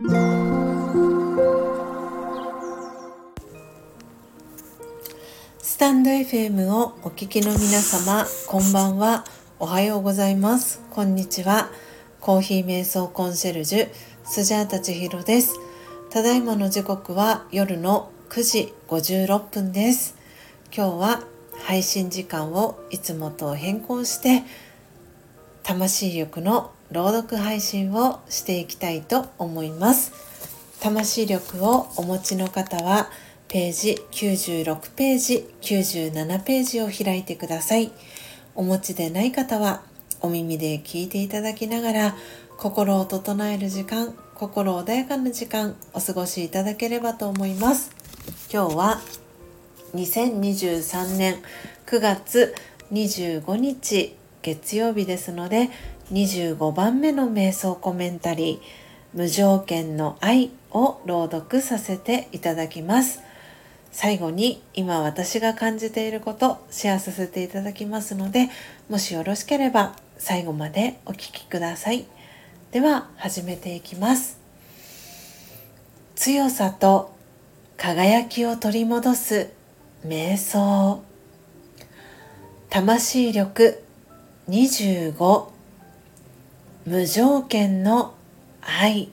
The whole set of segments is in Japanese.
スタンド FM をお聞きの皆様こんばんは。おはようございます。こんにちは。コーヒー瞑想コンシェルジュスジャータチヒロです。ただいまの時刻は夜の9時56分です。今日は配信時間をいつもと変更して魂力の朗読配信をしていきたいと思います。魂力をお持ちの方はページ96ページ97ページを開いてください。お持ちでない方はお耳で聞いていただきながら心を整える時間心穏やかな時間お過ごしいただければと思います。今日は2023年9月25日月曜日ですので25番目の瞑想コメンタリー無条件の愛を朗読させていただきます。最後に今私が感じていることシェアさせていただきますのでもしよろしければ最後までお聴きください。では始めていきます。強さと輝きを取り戻す瞑想。魂力25無条件の愛。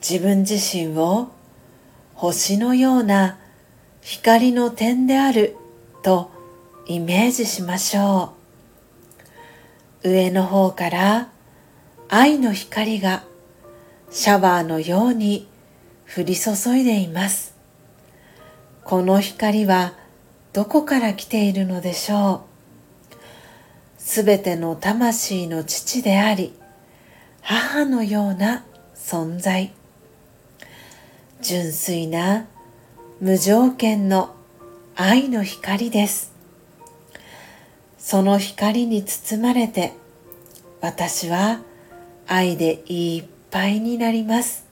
自分自身を星のような光の点であるとイメージしましょう。上の方から愛の光がシャワーのように降り注いでいます。この光はどこから来ているのでしょう？すべての魂の父であり母のような存在。純粋な無条件の愛の光です。その光に包まれて私は愛でいっぱいになります。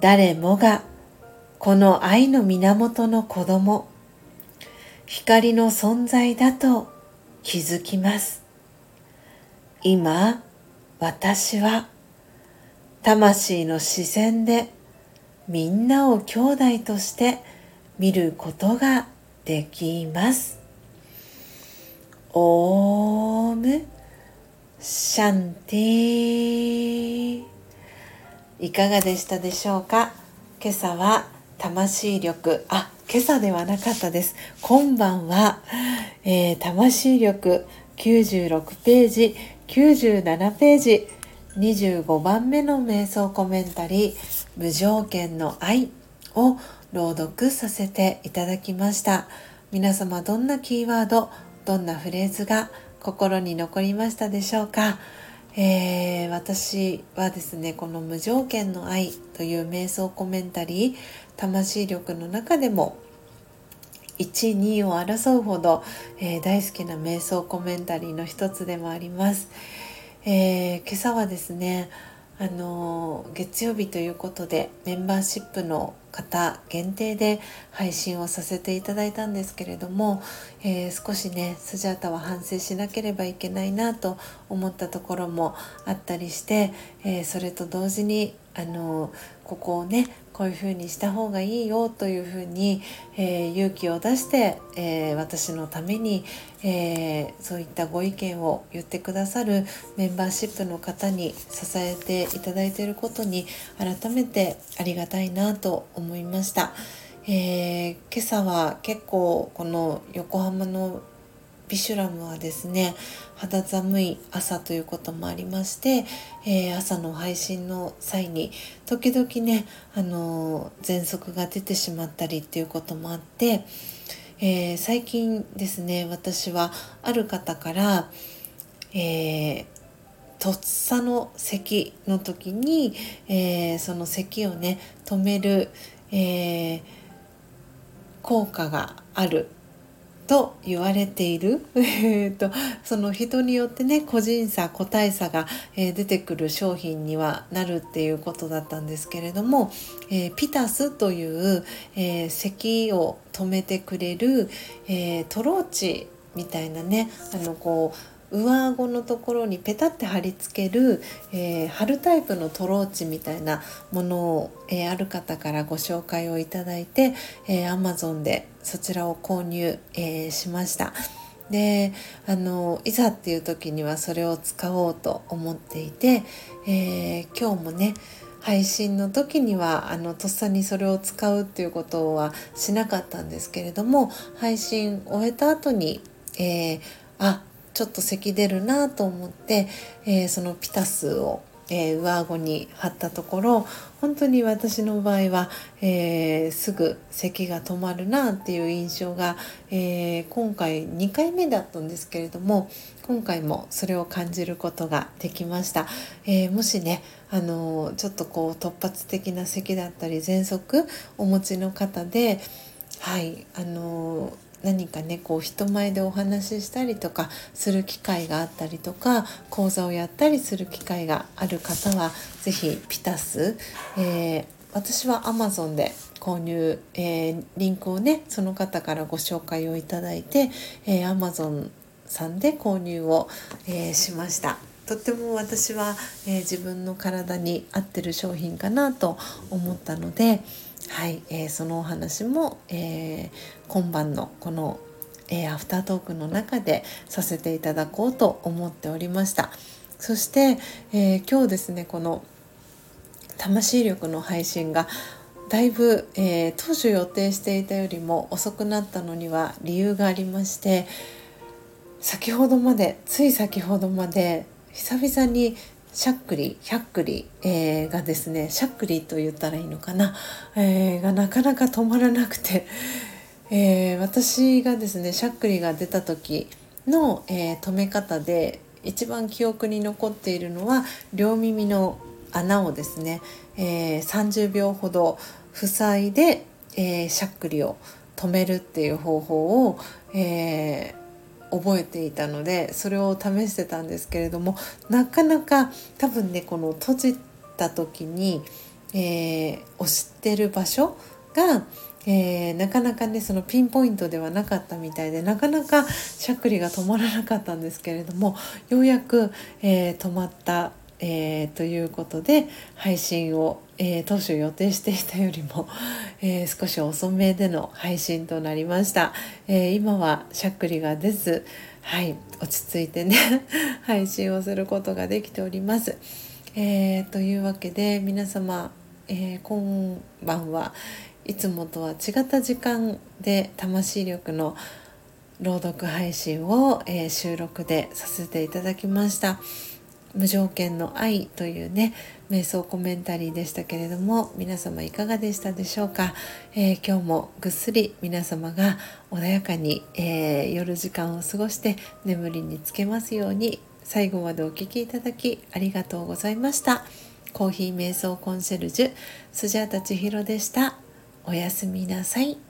誰もがこの愛の源の子供光の存在だと気づきます。今私は魂の視線でみんなを兄弟として見ることができます。オームシャンティいかがでしたでしょうか？今朝は魂力あ今朝ではなかったです。今晩は、えー、魂力96ページ97ページ25番目の瞑想コメンタリー「無条件の愛」を朗読させていただきました。皆様どんなキーワードどんなフレーズが心に残りましたでしょうか、えー、私はですねこの「無条件の愛」という瞑想コメンタリー魂力の中でも1、2を争うほど、えー、大好きな瞑想コメンタリーの一つでもあります。えー、今朝はですねあの月曜日ということでメンバーシップの方限定で配信をさせていただいたんですけれども、え、少しねスジャータは反省しなければいけないなと思ったところもあったりして、え、それと同時にあのここをねこういうふうにした方がいいよというふうに、えー、勇気を出して、えー、私のために、えー、そういったご意見を言ってくださるメンバーシップの方に支えていただいていることに改めてありがたいなと思いました。え今朝は結構この横浜のビシュラムはですね肌寒い朝ということもありまして、えー、朝の配信の際に時々ねあの喘息が出てしまったりっていうこともあって、えー、最近ですね私はある方から、えー、とっさの咳の時に、えー、その咳をね止める、えー、効果があると言われている。とその人によってね個人差個体差が、えー、出てくる商品にはなるっていうことだったんですけれども、えー、ピタスという、えー、咳を止めてくれる、えトローチみたいなねあのこう上顎のところにペタって貼り付ける、えー、貼るタイプのトローチみたいなものを、えー、ある方からご紹介をいただいて、えー、Amazon でそちらを購入、えー、しました。であのいざっていう時にはそれを使おうと思っていて、えー、今日もね配信の時にはあのとっさにそれを使うっていうことはしなかったんですけれども配信終えた後に、えー、あちょっと咳出るなと思って、えー、そのピタスをえー、上顎に貼ったところ本当に私の場合は、えー、すぐ咳が止まるなっていう印象が、え、今回2回目だったんですけれども今回もそれを感じることができました、えもしねあのちょっとこう突発的な咳だったり喘息お持ちの方ではいあの何かねこう人前でお話ししたりとかする機会があったりとか講座をやったりする機会がある方は是非ピタス、えー、私は Amazon で購入、えー、リンクをねその方からご紹介をいただいて、えー、Amazon さんで購入を、えー、しました。とっても私は、え自分の体に合ってる商品かなと思ったので、はい、えー、そのお話も、えー、今晩のこの、えー、アフタートークの中でさせていただこうと思っておりました。そして、え今日ですねこの魂力の配信がだいぶ、え当初予定していたよりも遅くなったのには理由がありまして先ほどまでつい先ほどまで久々にしゃっくりしゃっくり、えー、がですねしゃっくりと言ったらいいのかな、えー、がなかなか止まらなくて、えー、私がですねしゃっくりが出た時の、え止め方で一番記憶に残っているのは両耳の穴をですね、え30秒ほど塞いで、えしゃっくりを止めるっていう方法を、えー覚えていたのでそれを試してたんですけれどもなかなか多分ねこの閉じた時に、えー、押してる場所が、えー、なかなかねそのピンポイントではなかったみたいでなかなかしゃっくりが止まらなかったんですけれどもようやく、えー、止まったえー、ということで配信を、えー、当初予定していたよりも、えー、少し遅めでの配信となりました、え今はしゃっくりが出ずはい落ち着いてね 配信をすることができております、えというわけで皆様、え今晩はいつもとは違った時間で魂力の朗読配信を、え収録でさせていただきました。無条件の愛というね瞑想コメンタリーでしたけれども皆様いかがでしたでしょうか、えー、今日もぐっすり皆様が穏やかに、えー、夜時間を過ごして眠りにつけますように最後までお聴きいただきありがとうございました。コーヒー瞑想コンシェルジュスジャータ千尋でした。おやすみなさい。